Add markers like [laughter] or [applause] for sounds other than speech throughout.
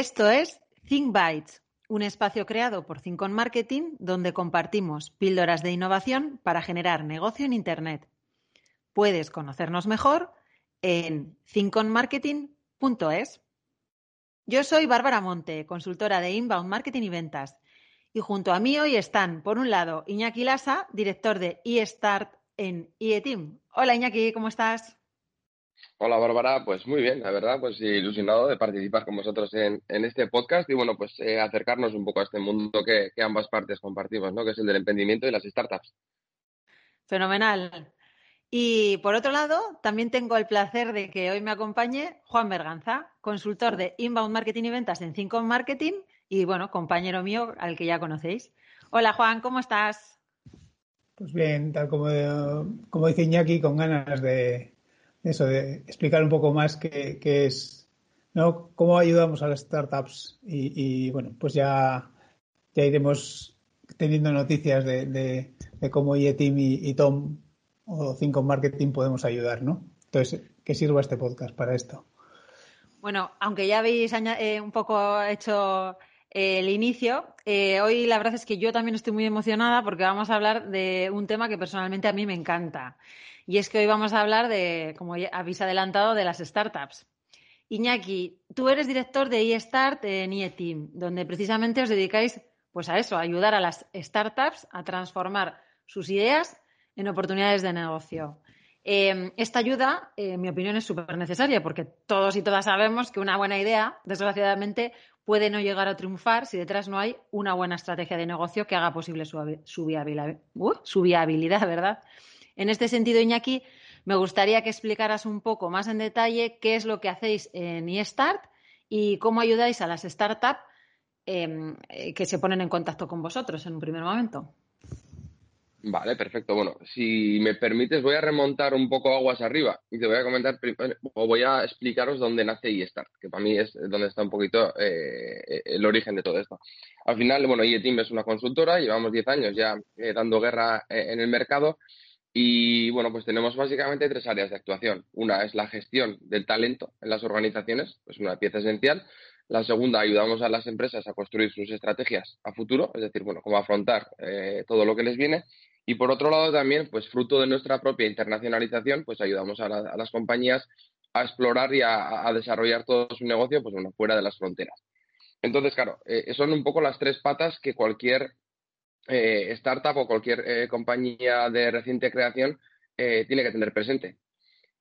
Esto es Think Bytes, un espacio creado por Think on Marketing donde compartimos píldoras de innovación para generar negocio en Internet. Puedes conocernos mejor en thinkonmarketing.es. Yo soy Bárbara Monte, consultora de Inbound Marketing y Ventas. Y junto a mí hoy están, por un lado, Iñaki Lasa, director de eStart en IETeam. Hola Iñaki, ¿cómo estás? Hola Bárbara, pues muy bien, la verdad, pues ilusionado de participar con vosotros en, este podcast y bueno, pues eh, acercarnos un poco a este mundo que, que, ambas partes compartimos, ¿no? Que es el del emprendimiento y las startups. Fenomenal. Y por otro lado, también tengo el placer de que hoy me acompañe Juan Berganza, consultor de Inbound Marketing y Ventas en Cinco Marketing y, bueno, compañero mío al que ya conocéis. Hola Juan, ¿cómo estás? Pues bien, tal como, como dice Iñaki, con ganas de, eso, de explicar un poco más qué, es, ¿no? Cómo ayudamos a las startups y, bueno, pues ya, ya iremos teniendo noticias de, de, cómo IETIM y, Tom o Cinco Marketing podemos ayudar, ¿no? Entonces, que sirva este podcast para esto. Bueno, aunque ya habéis eh, un poco hecho eh, el inicio, eh, hoy la verdad es que yo también estoy muy emocionada porque vamos a hablar de un tema que personalmente a mí me encanta. Y es que hoy vamos a hablar de, como habéis adelantado, de las startups. Iñaki, tú eres director de eStart en IETeam, donde precisamente os dedicáis pues a eso, a ayudar a las startups a transformar sus ideas en oportunidades de negocio. Em, esta ayuda, en mi opinión, es súper necesaria porque todos y todas sabemos que una buena idea, desgraciadamente, puede no llegar a triunfar si detrás no hay una buena estrategia de negocio que haga posible su, uh, su viabilidad, ¿verdad? En este sentido, Iñaki, me gustaría que explicaras un poco más en detalle qué es lo que hacéis en eStart y cómo ayudáis a las startups em, eh, que se ponen en contacto con vosotros en un primer momento. Vale, perfecto. Bueno, si me permites, voy a remontar un poco aguas arriba y te voy a comentar o voy a explicaros dónde nace eStart, que para mí es donde está un poquito eh, el origen de todo esto. Al final, bueno, eTeam es una consultora, llevamos 10 años ya eh, dando guerra en el mercado y bueno, pues tenemos básicamente tres áreas de actuación. Una es la gestión del talento en las organizaciones, es una pieza esencial. La segunda, ayudamos a las empresas a construir sus estrategias a futuro, es decir, bueno, cómo afrontar eh, todo lo que les viene. Y por otro lado también, pues fruto de nuestra propia internacionalización, pues ayudamos a, las compañías a explorar y a, desarrollar todo su negocio, pues bueno, fuera de las fronteras. Entonces, claro, eh, son un poco las tres patas que cualquier eh, startup o cualquier eh, compañía de reciente creación eh, tiene que tener presente.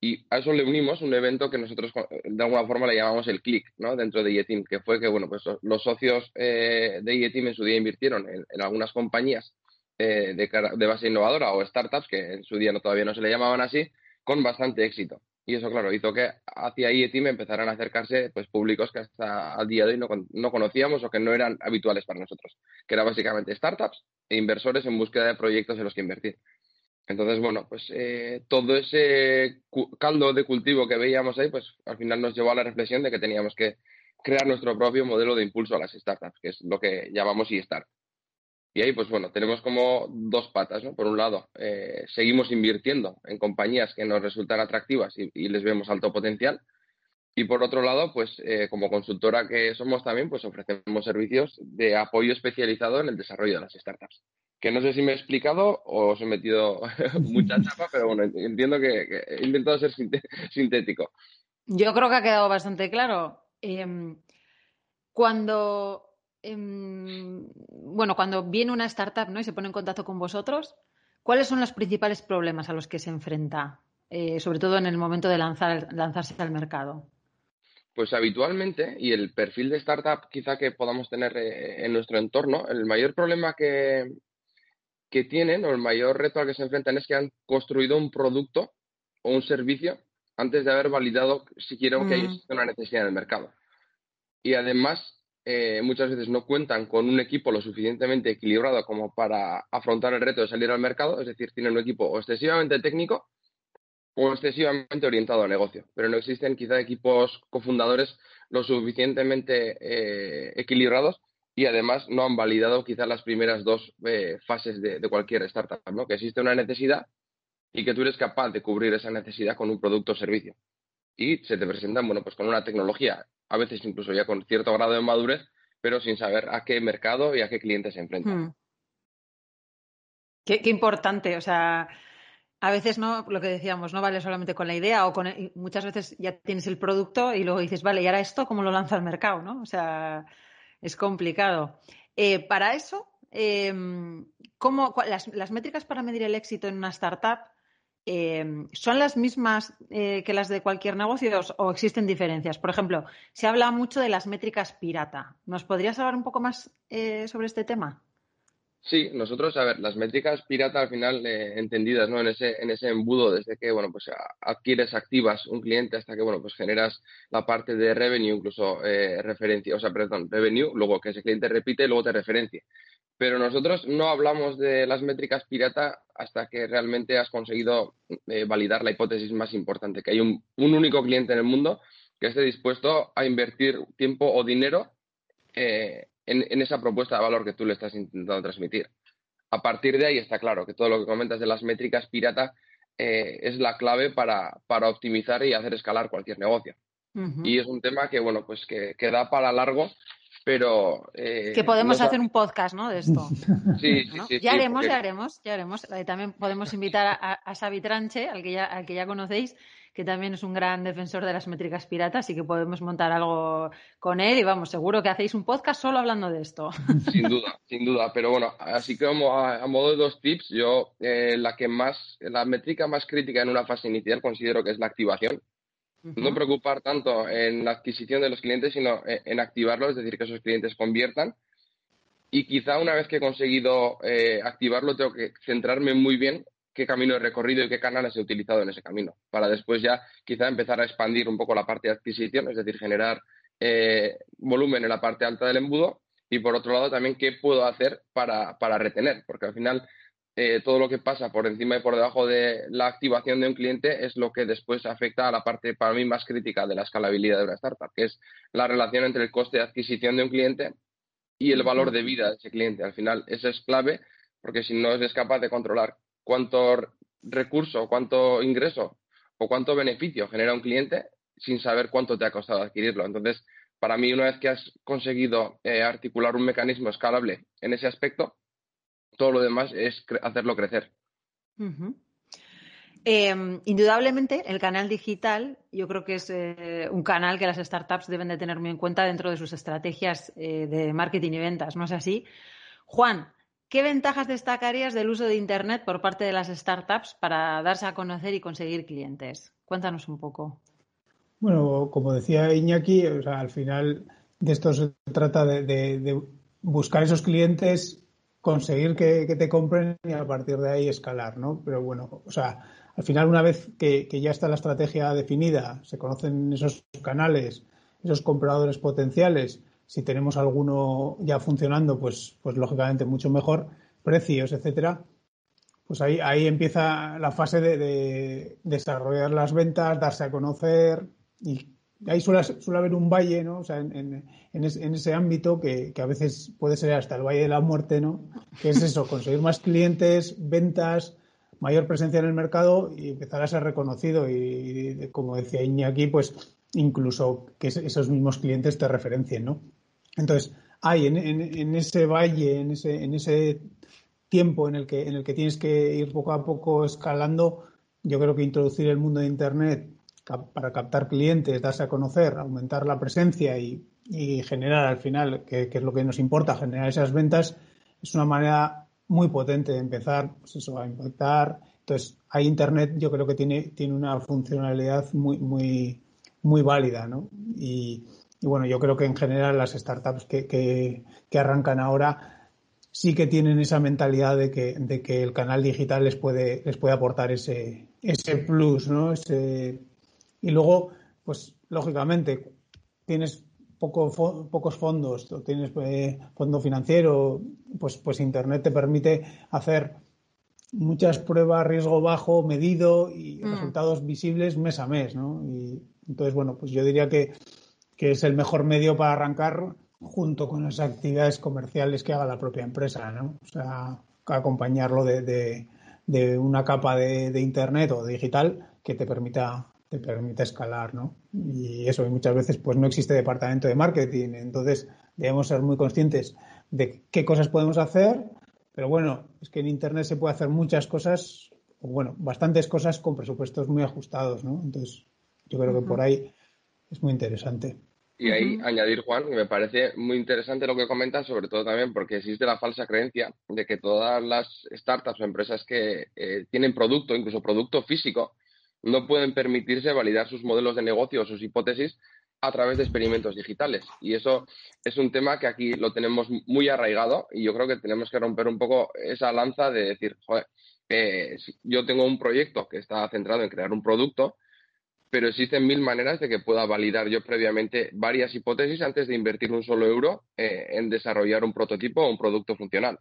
Y a eso le unimos un evento que nosotros de alguna forma le llamamos el click, ¿no? Dentro de IETIM, que fue que, bueno, pues los socios de IETIM en su día invirtieron en, algunas compañías de, de, base innovadora o startups, que en su día todavía no se le llamaban así, con bastante éxito. Y eso, claro, hizo que hacia IETIM empezaran a acercarse pues, públicos que hasta al día de hoy no, no, conocíamos o que no eran habituales para nosotros, que eran básicamente startups e inversores en búsqueda de proyectos en los que invertir. Entonces, bueno, pues eh, todo ese caldo de cultivo que veíamos ahí, pues al final nos llevó a la reflexión de que teníamos que crear nuestro propio modelo de impulso a las startups, que es lo que llamamos eStart. Y ahí, pues bueno, tenemos como dos patas, ¿no? Por un lado, eh, seguimos invirtiendo en compañías que nos resultan atractivas y, les vemos alto potencial. Y por otro lado, pues eh, como consultora que somos también, pues ofrecemos servicios de apoyo especializado en el desarrollo de las startups. Que no sé si me he explicado o os he metido [laughs] mucha [laughs] chapa, pero bueno, entiendo que, he intentado ser [laughs] sintético. Yo creo que ha quedado bastante claro. Em, cuando Em, bueno, cuando viene una startup ¿no? y se pone en contacto con vosotros, ¿cuáles son los principales problemas a los que se enfrenta, eh, sobre todo en el momento de lanzar, lanzarse al mercado? Pues habitualmente, y el perfil de startup quizá que podamos tener eh, en nuestro entorno, el mayor problema que, que tienen o el mayor reto al que se enfrentan es que han construido un producto o un servicio antes de haber validado siquiera que hay mm. una necesidad en el mercado. Y además, eh, muchas veces no cuentan con un equipo lo suficientemente equilibrado como para afrontar el reto de salir al mercado, es decir, tienen un equipo excesivamente técnico o excesivamente orientado a negocio, pero no existen quizá equipos cofundadores lo suficientemente eh, equilibrados y además no han validado quizá las primeras dos eh, fases de, cualquier startup, ¿no? que existe una necesidad y que tú eres capaz de cubrir esa necesidad con un producto o servicio. Y se te presentan, bueno, pues con una tecnología, a veces incluso ya con cierto grado de madurez, pero sin saber a qué mercado y a qué clientes se enfrentan. Hmm. Qué, importante, o sea, a veces no, lo que decíamos, no vale solamente con la idea o con muchas veces ya tienes el producto y luego dices, vale, y ahora esto, ¿cómo lo lanza al mercado? ¿no? O sea, es complicado. Eh, para eso, em, ¿cómo, las, métricas para medir el éxito en una startup em, son las mismas eh, que las de cualquier negocio o existen diferencias? Por ejemplo, se habla mucho de las métricas pirata. ¿Nos podrías hablar un poco más eh, sobre este tema? Sí, nosotros, a ver, las métricas pirata al final eh, entendidas, ¿no? En ese, en ese embudo, desde que, bueno, pues adquieres, activas un cliente hasta que, bueno, pues generas la parte de revenue, incluso eh, referencia, o sea, perdón, revenue, luego que ese cliente repite y luego te referencia. Pero nosotros no hablamos de las métricas pirata hasta que realmente has conseguido eh, validar la hipótesis más importante, que hay un, único cliente en el mundo que esté dispuesto a invertir tiempo o dinero eh, en, esa propuesta de valor que tú le estás intentando transmitir. A partir de ahí está claro que todo lo que comentas de las métricas pirata eh, es la clave para, optimizar y hacer escalar cualquier negocio. Y es un tema que, bueno, pues que, da para largo, pero... Eh, que podemos hacer un podcast, ¿no? De esto. [laughs] Sí, sí, Ya haremos, ya haremos, ya haremos. también podemos invitar a, a Xavi Tranche, al que, ya, al que ya conocéis, que también es un gran defensor de las métricas piratas, así que podemos montar algo con él y vamos, seguro que hacéis un podcast solo hablando de esto. [laughs] Sin duda, sin duda, pero bueno, así que a, modo de dos tips, yo eh, la que más, la métrica más crítica en una fase inicial considero que es la activación. No preocupar tanto en la adquisición de los clientes, sino en, activarlo, es decir, que esos clientes conviertan. Y quizá una vez que he conseguido eh, activarlo, tengo que centrarme muy bien qué camino he recorrido y qué canales he utilizado en ese camino, para después ya quizá empezar a expandir un poco la parte de adquisición, es decir, generar eh, volumen en la parte alta del embudo y por otro lado también qué puedo hacer para, retener, porque al final eh, todo lo que pasa por encima y por debajo de la activación de un cliente es lo que después afecta a la parte para mí más crítica de la escalabilidad de una startup, que es la relación entre el coste de adquisición de un cliente y el valor de vida de ese cliente. Al final, eso es clave porque si no eres capaz de controlar cuánto recurso, cuánto ingreso o cuánto beneficio genera un cliente sin saber cuánto te ha costado adquirirlo. Entonces, para mí, una vez que has conseguido eh, articular un mecanismo escalable en ese aspecto, todo lo demás es hacerlo crecer. Em, indudablemente, el canal digital yo creo que es eh, un canal que las startups deben de tener muy en cuenta dentro de sus estrategias eh, de marketing y ventas, ¿no es así? Juan, ¿Qué ventajas destacarías del uso de Internet por parte de las startups para darse a conocer y conseguir clientes? Cuéntanos un poco. Bueno, como decía Iñaki, al final de esto se trata de, buscar esos clientes, conseguir que, te compren y a partir de ahí escalar, ¿no? Pero bueno, o sea, al final una vez que ya está la estrategia definida, se conocen esos canales, esos compradores potenciales, si tenemos alguno ya funcionando, pues, pues lógicamente mucho mejor, precios, etcétera. Pues ahí, ahí empieza la fase de, desarrollar las ventas, darse a conocer y ahí suele, suele haber un valle, ¿no? O sea, en, en, ese ámbito que, a veces puede ser hasta el valle de la muerte, ¿no? Que es eso, conseguir más clientes, ventas, mayor presencia en el mercado y empezar a ser reconocido y, como decía Iñaki, pues incluso que esos mismos clientes te referencien, ¿no? Entonces, hay en, ese valle, en ese, en ese tiempo en el, que, en el que tienes que ir poco a poco escalando, yo creo que introducir el mundo de Internet para captar clientes, darse a conocer, aumentar la presencia y, generar al final, que, es lo que nos importa, generar esas ventas, es una manera muy potente de empezar pues eso, a impactar. Entonces, hay Internet, yo creo que tiene, tiene una funcionalidad muy, muy, muy válida, ¿no? Y, bueno, yo creo que en general las startups que, que, arrancan ahora sí que tienen esa mentalidad de que, de que el canal digital les puede, les puede aportar ese, ese plus, ¿no? Ese, y luego, pues lógicamente, tienes poco, pocos fondos, o tienes eh, fondo financiero, pues, pues Internet te permite hacer muchas pruebas riesgo bajo, medido y mm. resultados visibles mes a mes, ¿no? Y entonces, bueno, pues yo diría que, que es el mejor medio para arrancar junto con las actividades comerciales que haga la propia empresa, ¿no? O sea, acompañarlo de, de, una capa de, de, Internet o digital que te permita te permite escalar, ¿no? Y eso, muchas veces pues no existe departamento de marketing, entonces debemos ser muy conscientes de qué cosas podemos hacer, pero bueno, es que en Internet se puede hacer muchas cosas, o bueno, bastantes cosas con presupuestos muy ajustados, ¿no? Entonces, yo creo que por ahí es muy interesante. Y ahí añadir, Juan, me parece muy interesante lo que comentas, sobre todo también porque existe la falsa creencia de que todas las startups o empresas que eh, tienen producto, incluso producto físico, no pueden permitirse validar sus modelos de negocio o sus hipótesis a través de experimentos digitales. Y eso es un tema que aquí lo tenemos muy arraigado y yo creo que tenemos que romper un poco esa lanza de decir, joder, eh, yo tengo un proyecto que está centrado en crear un producto, pero existen mil maneras de que pueda validar yo previamente varias hipótesis antes de invertir un solo euro eh, en desarrollar un prototipo o un producto funcional.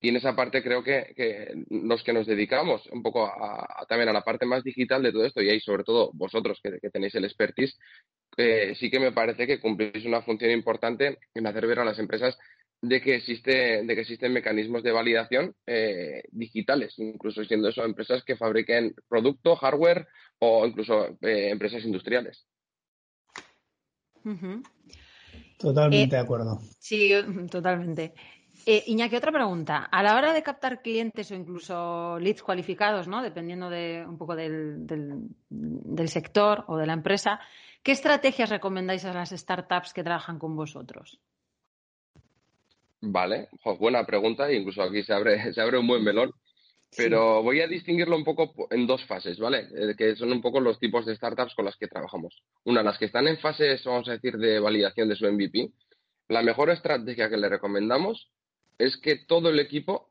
Y en esa parte creo que, los que nos dedicamos un poco a, también a la parte más digital de todo esto, y ahí sobre todo vosotros que, tenéis el expertise, eh, sí que me parece que cumplís una función importante en hacer ver a las empresas de que existe de que existen mecanismos de validación eh, digitales, incluso siendo eso empresas que fabriquen producto, hardware o incluso eh, empresas industriales. Totalmente de acuerdo. Sí, totalmente. Eh, Iñaki, otra pregunta. A la hora de captar clientes o incluso leads cualificados, ¿no? dependiendo de un poco del, sector o de la empresa, ¿qué estrategias recomendáis a las startups que trabajan con vosotros? Vale, buena pregunta, incluso aquí se abre, [laughs] se abre un buen melón. Pero voy a distinguirlo un poco en dos fases, ¿vale? Eh, que son un poco los tipos de startups con las que trabajamos. Una, las que están en fases, vamos a decir, de validación de su MVP. La mejor estrategia que le recomendamos es que todo el equipo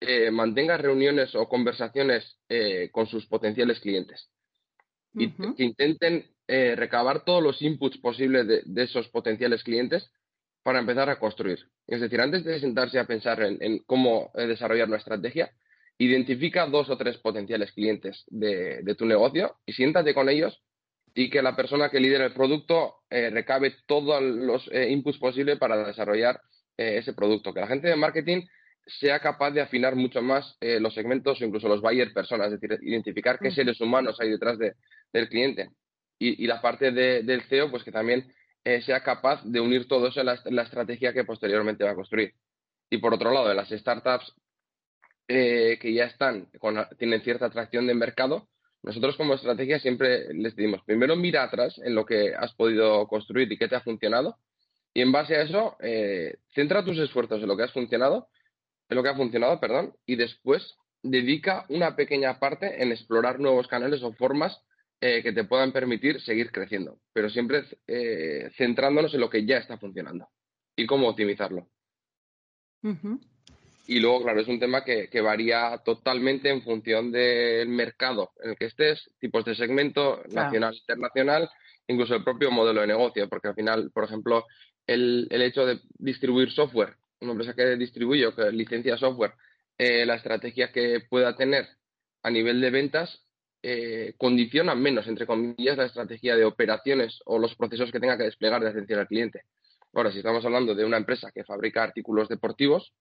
eh, mantenga reuniones o conversaciones eh, con sus potenciales clientes y que intenten eh, recabar todos los inputs posibles de, esos potenciales clientes para empezar a construir. Es decir, antes de sentarse a pensar en, cómo desarrollar una estrategia, identifica dos o tres potenciales clientes de, de, tu negocio y siéntate con ellos y que la persona que lidera el producto recabe todos los inputs posibles para desarrollar eh, ese producto, que la gente de marketing sea capaz de afinar mucho más eh, los segmentos o incluso los buyer personas, es decir, identificar qué mm. seres humanos hay detrás del cliente. Y, la parte del CEO, pues que también eh, sea capaz de unir todo eso en la, estrategia que posteriormente va a construir. Y por otro lado, de las startups que ya están, tienen cierta atracción de mercado, nosotros como estrategia siempre les decimos, primero mira atrás en lo que has podido construir y qué te ha funcionado, y en base a eso, eh, centra tus esfuerzos en lo que has funcionado, en lo que ha funcionado, perdón, y después dedica una pequeña parte en explorar nuevos canales o formas eh, que te puedan permitir seguir creciendo, pero siempre eh, centrándonos en lo que ya está funcionando y cómo optimizarlo. Y luego, claro, es un tema que, varía totalmente en función del mercado en el que estés, tipos de segmento, nacional, internacional, incluso el propio modelo de negocio, porque al final, por ejemplo, el, hecho de distribuir software, una empresa que distribuye o que licencia software, eh, la estrategia que pueda tener a nivel de ventas eh, condiciona menos, entre comillas, la estrategia de operaciones o los procesos que tenga que desplegar de atención al cliente. Ahora, si estamos hablando de una empresa que fabrica artículos deportivos,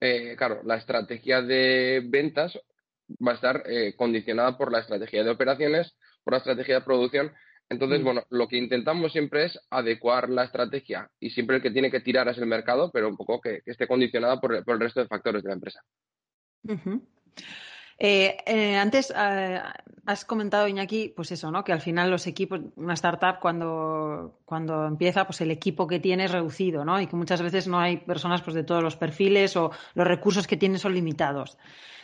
eh, claro, la estrategia de ventas va a estar condicionada por la estrategia de operaciones, por la estrategia de producción entonces, mm. bueno, lo que intentamos siempre es adecuar la estrategia y siempre el que tiene que tirar es el mercado, pero un poco que, esté condicionada por, el resto de factores de la empresa. Eh, eh, antes eh, has comentado, Iñaki, pues eso, ¿no? Que al final los equipos, una startup cuando, cuando empieza, pues el equipo que tiene es reducido, ¿no? Y que muchas veces no hay personas pues, de todos los perfiles o los recursos que tienen son limitados.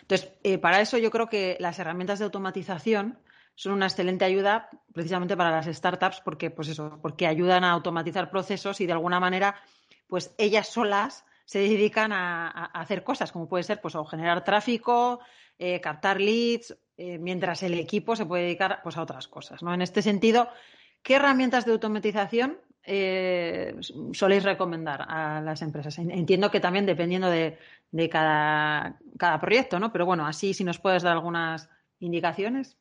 Entonces, para eso yo creo que las herramientas de automatización son una excelente ayuda precisamente para las startups porque, pues eso, porque ayudan a automatizar procesos y de alguna manera, pues ellas solas se dedican a, hacer cosas, como puede ser pues, generar tráfico, eh, captar leads, eh, mientras el equipo se puede dedicar pues, a otras cosas. ¿no? En este sentido, ¿qué herramientas de automatización eh, soléis recomendar a las empresas? Entiendo que también dependiendo de, cada, proyecto, ¿no? Pero bueno, así si nos puedes dar algunas indicaciones.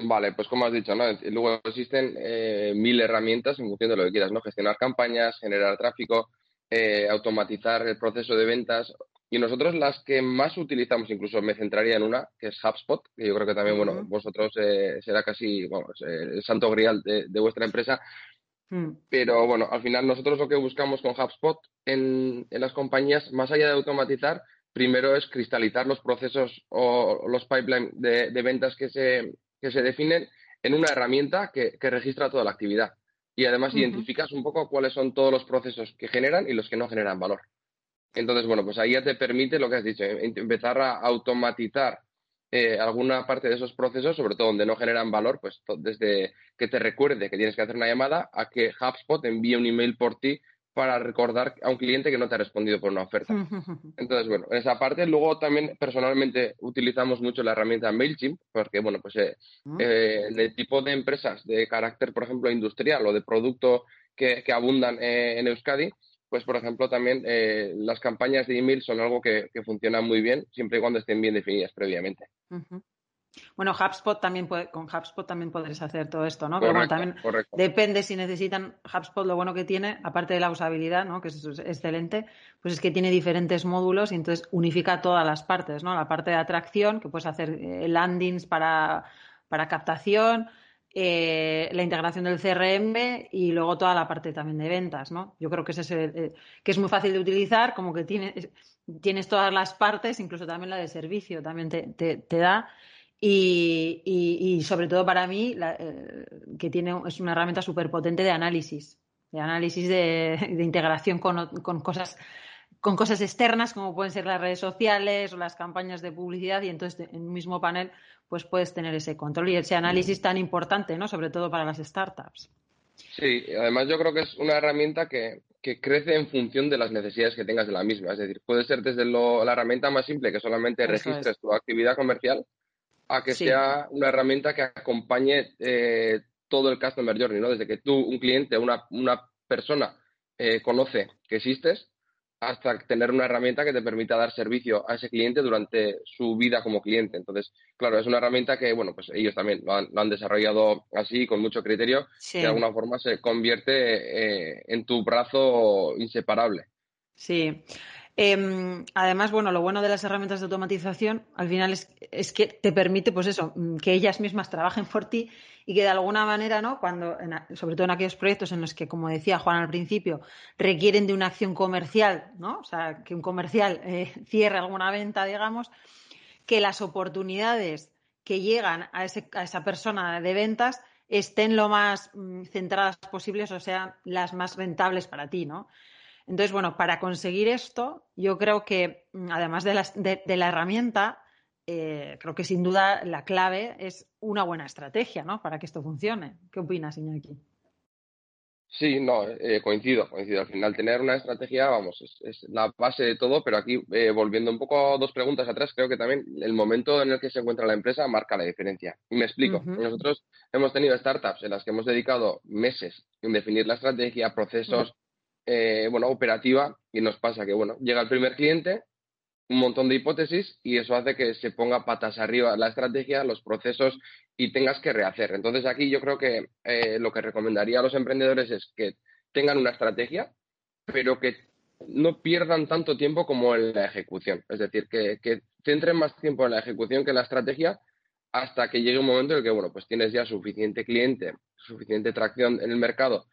Vale, pues como has dicho, ¿no? Luego existen eh, mil herramientas en función de lo que quieras, ¿no? Gestionar campañas, generar tráfico, eh, automatizar el proceso de ventas. Y nosotros las que más utilizamos, incluso me centraría en una, que es HubSpot, que yo creo que también, bueno, vosotros será casi bueno, el santo grial de, de vuestra empresa, Hmm. Pero bueno, al final nosotros lo que buscamos con HubSpot en, las compañías, más allá de automatizar, primero es cristalizar los procesos o los pipelines de, ventas que se, que se definen en una herramienta que, registra toda la actividad. Y además identificas un poco cuáles son todos los procesos que generan y los que no generan valor. Entonces, bueno, pues ahí ya te permite lo que has dicho, em, empezar a automatizar eh, alguna parte de esos procesos, sobre todo donde no generan valor, pues desde que te recuerde que tienes que hacer una llamada a que HubSpot envíe un email por ti para recordar a un cliente que no te ha respondido por una oferta. Entonces, bueno, en esa parte, luego también personalmente utilizamos mucho la herramienta MailChimp, porque, bueno, pues eh, ah. eh, en el tipo de empresas de carácter, por ejemplo, industrial o de producto que, abundan en Euskadi, pues por ejemplo también eh, las campañas de email son algo que, funciona muy bien siempre y cuando estén bien definidas previamente. Bueno, HubSpot también puede, con HubSpot también podréis hacer todo esto, ¿no? Bueno, también depende si necesitan HubSpot, lo bueno que tiene, aparte de la usabilidad, ¿no? Que es, excelente, pues es que tiene diferentes módulos y entonces unifica todas las partes, ¿no? La parte de atracción, que puedes hacer eh, landings para, para captación, eh, la integración del CRM y luego toda la parte también de ventas, ¿no? Yo creo que es, eh, que es muy fácil de utilizar, como que tienes, tienes todas las partes, incluso también la de servicio, también te, da. Y, sobre todo para mí, eh, que tiene, es una herramienta súper potente de análisis, de análisis de, [laughs] integración con, con cosas con cosas externas como pueden ser las redes sociales o las campañas de publicidad y entonces en un mismo panel pues puedes tener ese control y ese análisis tan importante, ¿no? Sobre todo para las startups. Sí, además yo creo que es una herramienta que, crece en función de las necesidades que tengas de la misma. Es decir, puede ser desde la herramienta más simple que solamente registres tu actividad comercial a que sea una herramienta que acompañe eh, todo el customer journey, ¿no? Desde que tú, un cliente, una, una persona eh, conoce que existes hasta tener una herramienta que te permita dar servicio a ese cliente durante su vida como cliente. Entonces, claro, es una herramienta que, bueno, pues ellos también lo han, desarrollado así, con mucho criterio, que de alguna forma se convierte eh, en tu brazo inseparable. Sí. Em, además, bueno, lo bueno de las herramientas de automatización al final es, es, que te permite, pues eso, que ellas mismas trabajen por ti y que de alguna manera, ¿no? Cuando, sobre todo en aquellos proyectos en los que, como decía Juan al principio, requieren de una acción comercial, ¿no? O sea, que un comercial eh, [laughs] cierre alguna venta, digamos, que las oportunidades que llegan a, esa persona de ventas estén lo más mm, centradas posibles, o sean las más rentables para ti, ¿no? Entonces, bueno, para conseguir esto, yo creo que mm, además de la herramienta, eh, creo que sin duda la clave es una buena estrategia, ¿no? Para que esto funcione. ¿Qué opinas, Iñaki? Sí, no, eh, coincido, coincido. Al final, tener una estrategia, vamos, es, la base de todo, pero aquí, eh, volviendo un poco a dos preguntas atrás, creo que también el momento en el que se encuentra la empresa marca la diferencia. Y me explico. Nosotros hemos tenido startups en las que hemos dedicado meses en definir la estrategia, procesos, bueno, operativa, y nos pasa que, bueno, llega el primer cliente, un montón de hipótesis y eso hace que se ponga patas arriba la estrategia, los procesos y tengas que rehacer. Entonces aquí yo creo que eh, lo que recomendaría a los emprendedores es que tengan una estrategia, pero que no pierdan tanto tiempo como en la ejecución. Es decir, que, que centren más tiempo en la ejecución que en la estrategia hasta que llegue un momento en el que, bueno, pues tienes ya suficiente cliente, suficiente tracción en el mercado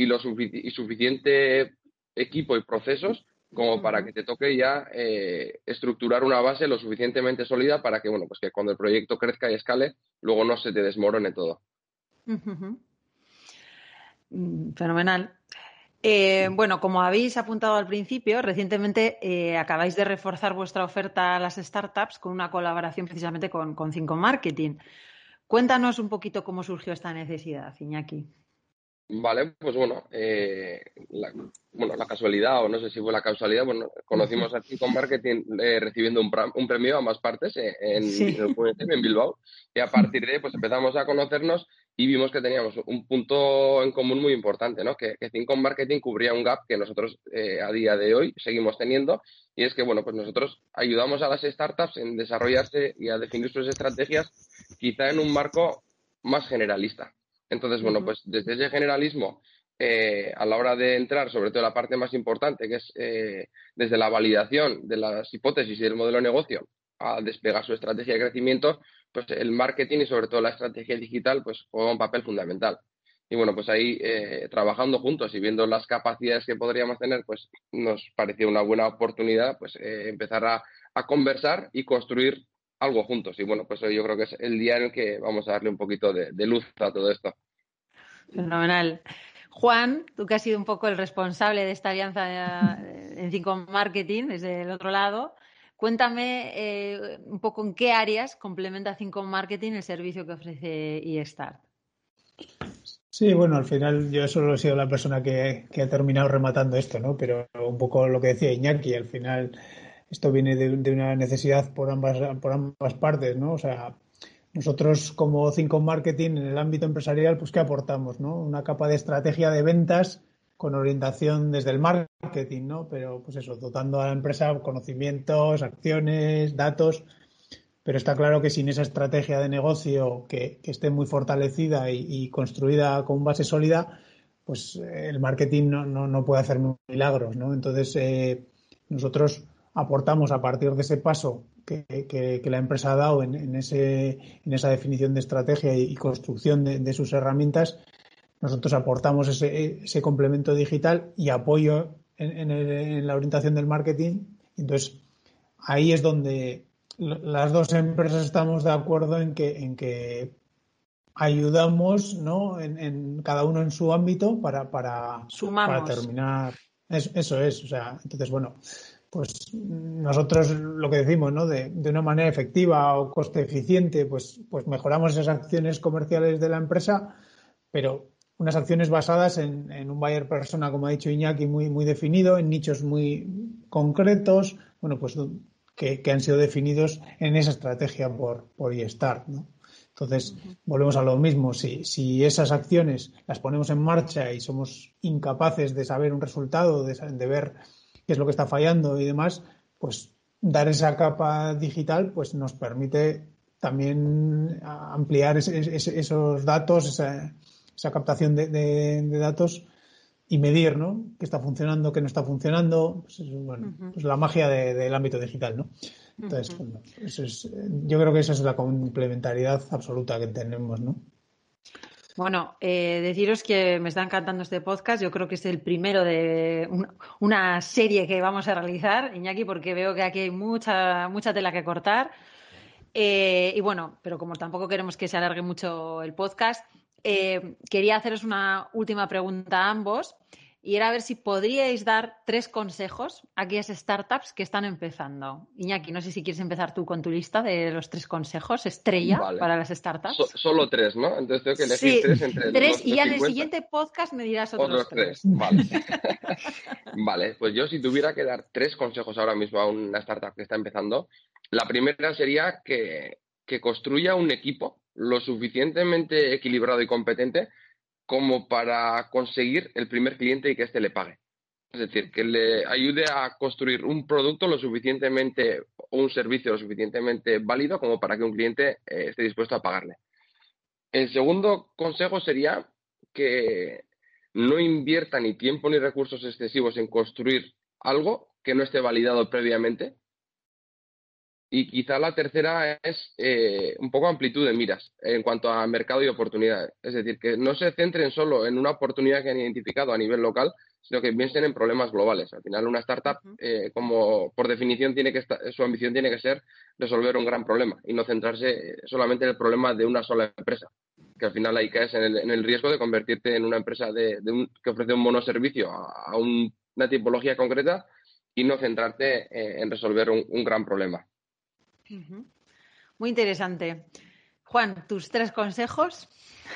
y, lo y suficiente equipo y procesos como para que te toque ya eh, estructurar una base lo suficientemente sólida para que, bueno, pues que cuando el proyecto crezca y escale, luego no se te desmorone todo. Mm, fenomenal. Eh, bueno, como habéis apuntado al principio, recientemente eh, acabáis de reforzar vuestra oferta a las startups con una colaboración precisamente con, con Cinco Marketing. Cuéntanos un poquito cómo surgió esta necesidad, Iñaki. Vale, pues bueno, eh, la, bueno, la casualidad, o no sé si fue la casualidad, bueno, conocimos a con Marketing eh, recibiendo un, un, premio a ambas partes eh, en, en, en, Bilbao, y a partir de ahí pues empezamos a conocernos y vimos que teníamos un punto en común muy importante, ¿no? Que, que Marketing cubría un gap que nosotros a día de hoy seguimos teniendo, y es que, bueno, pues nosotros ayudamos a las startups en desarrollarse y a definir sus estrategias quizá en un marco más generalista. Entonces, bueno, pues desde ese generalismo, eh, a la hora de entrar, sobre todo la parte más importante, que es eh, desde la validación de las hipótesis y del modelo de negocio a despegar su estrategia de crecimiento, pues el marketing y sobre todo la estrategia digital, pues juega un papel fundamental. Y bueno, pues ahí eh, trabajando juntos y viendo las capacidades que podríamos tener, pues nos pareció una buena oportunidad pues empezar a, conversar y construir algo juntos. Y bueno, pues yo creo que es el día en el que vamos a darle un poquito de, luz a todo esto. Fenomenal. Juan, tú que has sido un poco el responsable de esta alianza eh, en Cinco Marketing desde el otro lado, cuéntame eh, un poco en qué áreas complementa Cinco Marketing el servicio que ofrece eStart. Sí, bueno, al final yo solo he sido la persona que, que, ha terminado rematando esto, ¿no? Pero un poco lo que decía Iñaki, al final esto viene de, una necesidad por ambas, por ambas partes, ¿no? O sea, nosotros como Cinco Marketing en el ámbito empresarial, pues ¿qué aportamos, no? Una capa de estrategia de ventas con orientación desde el marketing, ¿no? Pero pues eso, dotando a la empresa conocimientos, acciones, datos, pero está claro que sin esa estrategia de negocio que, esté muy fortalecida y, construida con base sólida, pues el marketing no, no, puede hacer milagros, ¿no? Entonces, eh, nosotros aportamos a partir de ese paso que, la empresa ha dado en, ese, en esa definición de estrategia y, construcción de, sus herramientas, nosotros aportamos ese, complemento digital y apoyo en, la orientación del marketing. Entonces, ahí es donde las dos empresas estamos de acuerdo en que, en que ayudamos ¿no? en, cada uno en su ámbito para, para, para terminar. eso es, o sea, entonces, bueno, pues nosotros lo que decimos, ¿no? De, una manera efectiva o coste eficiente, pues, pues mejoramos esas acciones comerciales de la empresa, pero unas acciones basadas en, un buyer persona, como ha dicho Iñaki, muy, muy definido, en nichos muy concretos, bueno, pues que, han sido definidos en esa estrategia por, por iStart, ¿no? Entonces, volvemos a lo mismo. Si, si, esas acciones las ponemos en marcha y somos incapaces de saber un resultado, de, de ver qué es lo que está fallando y demás, pues dar esa capa digital pues nos permite también ampliar esos datos, esa, esa captación de, datos y medir, ¿no? Qué está funcionando, qué no está funcionando. Pues, bueno, pues la magia del ámbito digital, ¿no? Entonces, eso es, yo creo que esa es la complementariedad absoluta que tenemos, ¿no? Bueno, eh, deciros que me está encantando este podcast. Yo creo que es el primero de una, serie que vamos a realizar, Iñaki, porque veo que aquí hay mucha, mucha tela que cortar. Eh, y bueno, pero como tampoco queremos que se alargue mucho el podcast, eh, quería haceros una última pregunta a ambos y era a ver si podríais dar tres consejos a aquellas startups que están empezando. Iñaki, no sé si quieres empezar tú con tu lista de los tres consejos estrella para las startups. solo tres, ¿no? Entonces tengo que elegir tres entre Tres y ya en el siguiente podcast me dirás otros, tres. Vale. [laughs] vale, pues yo si tuviera que dar tres consejos ahora mismo a una startup que está empezando, la primera sería que, que construya un equipo lo suficientemente equilibrado y competente como para conseguir el primer cliente y que éste le pague. Es decir, que le ayude a construir un producto lo suficientemente o un servicio lo suficientemente válido como para que un cliente eh, esté dispuesto a pagarle. El segundo consejo sería que no invierta ni tiempo ni recursos excesivos en construir algo que no esté validado previamente y quizá la tercera es eh, un poco amplitud de miras en cuanto a mercado y oportunidades. Es decir, que no se centren solo en una oportunidad que han identificado a nivel local, sino que piensen en problemas globales. Al final, una startup, eh, como por definición, tiene que su ambición tiene que ser resolver un gran problema y no centrarse solamente en el problema de una sola empresa. Que al final ahí caes en el, en el riesgo de convertirte en una empresa de, que ofrece un monoservicio a, a una tipología concreta y no centrarte eh, en resolver un gran problema. Muy interesante. Juan, tus tres consejos.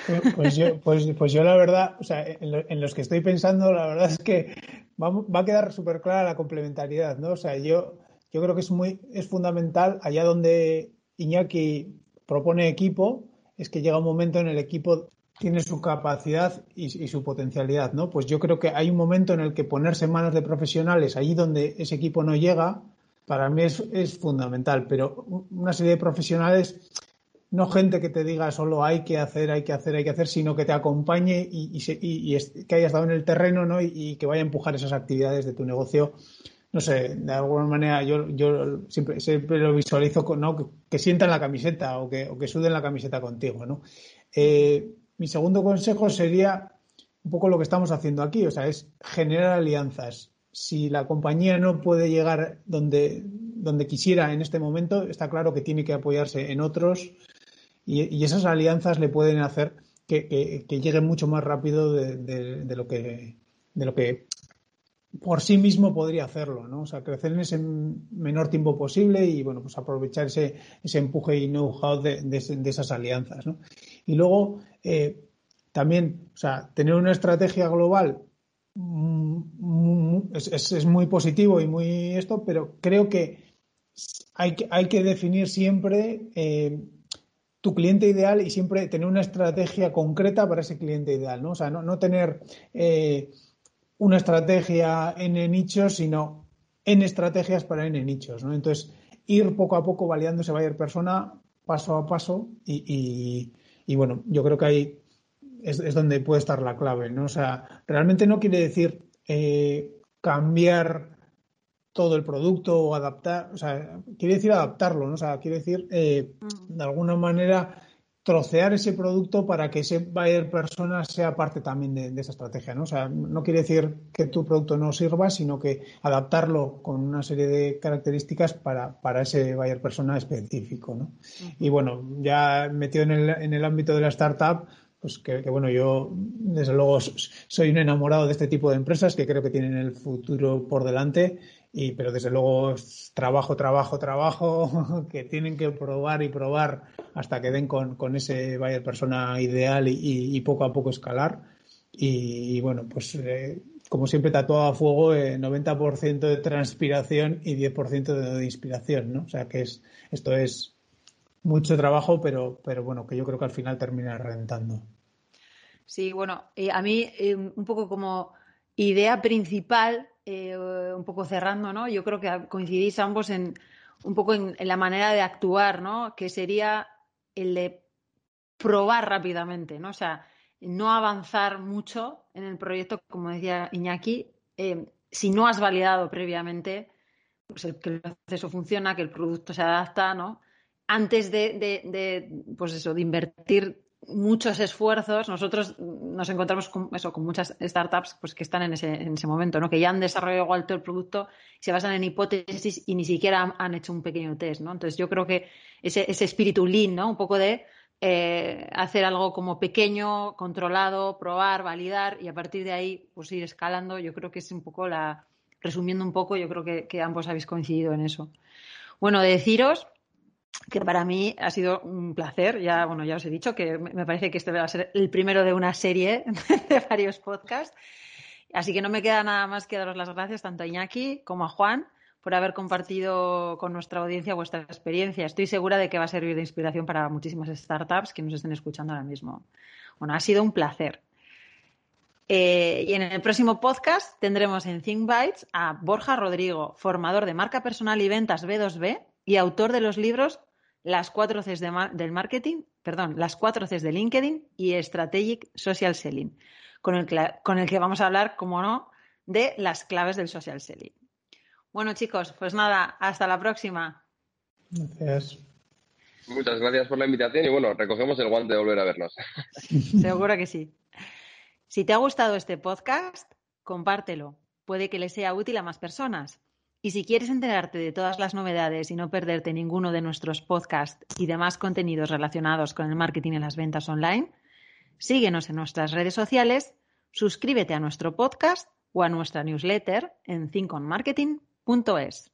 Pues, pues yo, pues, pues, yo la verdad, o sea, en, los que estoy pensando, la verdad es que va, va a quedar súper clara la complementariedad, ¿no? O sea, yo, yo creo que es muy, es fundamental allá donde Iñaki propone equipo, es que llega un momento en el equipo tiene su capacidad y, su potencialidad, ¿no? Pues yo creo que hay un momento en el que ponerse en manos de profesionales, allí donde ese equipo no llega, para mí es, es fundamental. Pero una serie de profesionales, no gente que te diga solo hay que hacer, hay que hacer, hay que hacer, sino que te acompañe y, que haya estado en el terreno, ¿no? Y, que vaya a empujar esas actividades de tu negocio. No sé, de alguna manera yo, yo siempre, siempre lo visualizo, ¿no? Que, que sientan la camiseta o que, o que suden la camiseta contigo, ¿no? Eh, mi segundo consejo sería un poco lo que estamos haciendo aquí, o sea, es generar alianzas. Si la compañía no puede llegar donde, donde quisiera en este momento, está claro que tiene que apoyarse en otros y, esas alianzas le pueden hacer que, que, llegue mucho más rápido de, lo que, de lo que por sí mismo podría hacerlo, ¿no? O sea, crecer en ese menor tiempo posible y, bueno, pues aprovechar ese, ese empuje y know-how de, de, esas alianzas, ¿no? Y luego, eh, también, o sea, tener una estrategia global mm, mm, es, muy positivo y muy esto, pero creo que hay que, hay que definir siempre eh, tu cliente ideal y siempre tener una estrategia concreta para ese cliente ideal, ¿no? O sea, no, no tener eh, una estrategia en nichos, sino en estrategias para N nichos, ¿no? Entonces, ir poco a poco validando ese buyer persona paso a paso y, y bueno, yo creo que ahí es, donde puede estar la clave, ¿no? O sea, realmente no quiere decir eh, cambiar todo el producto o adaptar, o sea, quiere decir adaptarlo, ¿no? O sea, quiere decir, eh, de alguna manera, trocear ese producto para que ese buyer persona sea parte también de, esa estrategia, ¿no? O sea, no quiere decir que tu producto no sirva, sino que adaptarlo con una serie de características para, para ese buyer persona específico, ¿no? Y bueno, ya metido en el, en el ámbito de la startup, pues que, que, bueno, yo desde luego soy un enamorado de este tipo de empresas que creo que tienen el futuro por delante y, pero desde luego trabajo, trabajo, trabajo, [laughs] que tienen que probar y probar hasta que den con, con ese buyer persona ideal y, poco a poco escalar. Y, bueno, pues eh, como siempre tatuado a fuego, eh, 90% de transpiración y 10% de, inspiración, ¿no? O sea que es, esto es mucho trabajo, pero, pero bueno, que yo creo que al final termina rentando. Sí, bueno, eh, a mí eh, un poco como idea principal eh, un poco cerrando, ¿no? Yo creo que coincidís ambos en un poco en, la manera de actuar, ¿no? Que sería el de probar rápidamente, ¿no? O sea, no avanzar mucho en el proyecto, como decía Iñaki, eh, si no has validado previamente pues que el proceso funciona, que el producto se adapta, ¿no? Antes de, pues eso, de invertir muchos esfuerzos. Nosotros nos encontramos con eso, con muchas startups pues, que están en ese, en ese momento, ¿no? que ya han desarrollado todo el producto, se basan en hipótesis y ni siquiera han, hecho un pequeño test. ¿no? Entonces yo creo que ese, ese espíritu lean, ¿no? un poco de eh, hacer algo como pequeño, controlado, probar, validar y a partir de ahí pues ir escalando, yo creo que es un poco la, resumiendo un poco, yo creo que, ambos habéis coincidido en eso. Bueno, de deciros que para mí ha sido un placer. Ya, bueno, ya os he dicho que me parece que este va a ser el primero de una serie [laughs] de varios podcasts. Así que no me queda nada más que daros las gracias tanto a Iñaki como a Juan por haber compartido con nuestra audiencia vuestra experiencia. Estoy segura de que va a servir de inspiración para muchísimas startups que nos estén escuchando ahora mismo. Bueno, ha sido un placer. Eh, y en el próximo podcast tendremos en Think Bytes a Borja Rodrigo, formador de marca personal y ventas B2B y autor de los libros Las cuatro Cs del marketing, perdón, Las cuatro Cs de LinkedIn y Strategic Social Selling, con el, con el que vamos a hablar, como no, de las claves del social selling. Bueno, chicos, pues nada, hasta la próxima. Gracias. Muchas gracias por la invitación y bueno, recogemos el guante de volver a vernos. [laughs] Seguro que sí. Si te ha gustado este podcast, compártelo. Puede que le sea útil a más personas. Y si quieres enterarte de todas las novedades y no perderte ninguno de nuestros podcasts y demás contenidos relacionados con el marketing y las ventas online, síguenos en nuestras redes sociales, suscríbete a nuestro podcast o a nuestra newsletter en thinkonmarketing.es.